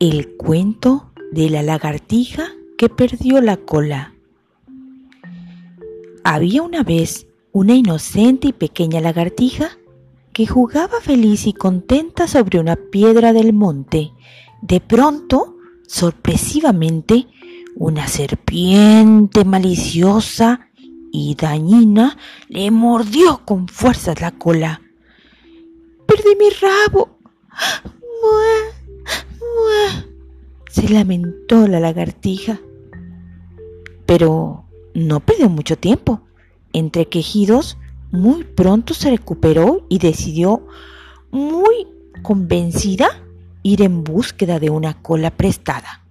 El cuento de la lagartija que perdió la cola. Había una vez una inocente y pequeña lagartija que jugaba feliz y contenta sobre una piedra del monte. De pronto, sorpresivamente, una serpiente maliciosa y dañina le mordió con fuerzas la cola. Perdí mi rabo. Se lamentó la lagartija. Pero no perdió mucho tiempo. Entre quejidos, muy pronto se recuperó y decidió, muy convencida, ir en búsqueda de una cola prestada.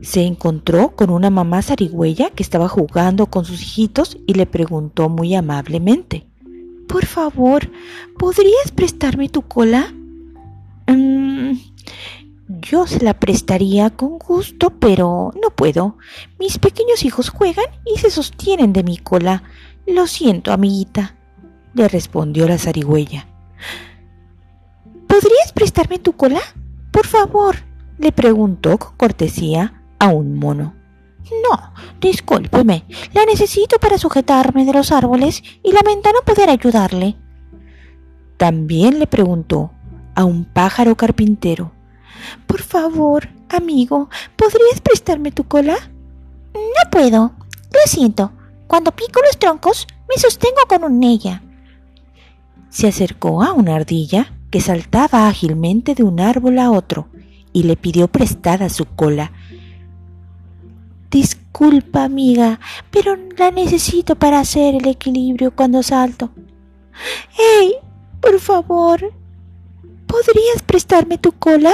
Se encontró con una mamá zarigüeya que estaba jugando con sus hijitos y le preguntó muy amablemente, Por favor, ¿podrías prestarme tu cola? Mm, yo se la prestaría con gusto, pero no puedo. Mis pequeños hijos juegan y se sostienen de mi cola. Lo siento, amiguita, le respondió la zarigüeya. ¿Podrías prestarme tu cola? Por favor, le preguntó con cortesía a un mono. No, discúlpeme, la necesito para sujetarme de los árboles y lamenta no poder ayudarle. También le preguntó a un pájaro carpintero. Por favor, amigo, ¿podrías prestarme tu cola? No puedo. Lo siento. Cuando pico los troncos, me sostengo con un ella. Se acercó a una ardilla que saltaba ágilmente de un árbol a otro y le pidió prestada su cola. Disculpa, amiga, pero la necesito para hacer el equilibrio cuando salto. ¡Hey! Por favor, ¿podrías prestarme tu cola?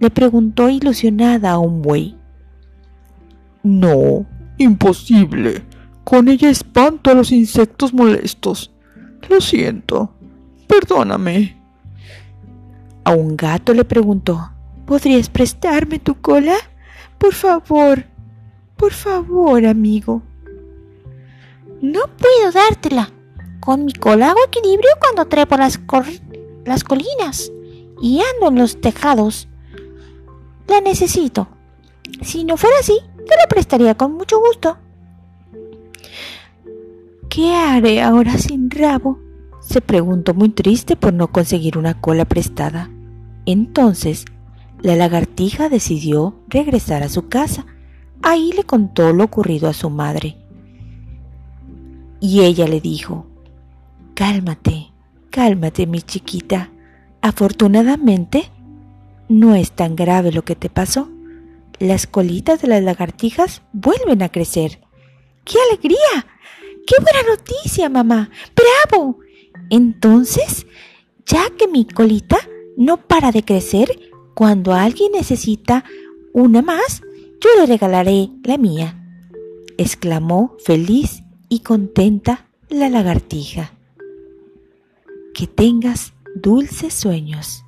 Le preguntó ilusionada a un buey. No, imposible. Con ella espanto a los insectos molestos. Lo siento. Perdóname. A un gato le preguntó, ¿podrías prestarme tu cola? Por favor, por favor, amigo. No puedo dártela. Con mi cola hago equilibrio cuando trepo las, las colinas y ando en los tejados la necesito. Si no fuera así, te la prestaría con mucho gusto. ¿Qué haré ahora sin rabo? se preguntó muy triste por no conseguir una cola prestada. Entonces, la lagartija decidió regresar a su casa. Ahí le contó lo ocurrido a su madre. Y ella le dijo, Cálmate, cálmate, mi chiquita. Afortunadamente, no es tan grave lo que te pasó. Las colitas de las lagartijas vuelven a crecer. ¡Qué alegría! ¡Qué buena noticia, mamá! ¡Bravo! Entonces, ya que mi colita no para de crecer, cuando alguien necesita una más, yo le regalaré la mía, exclamó feliz y contenta la lagartija. Que tengas dulces sueños.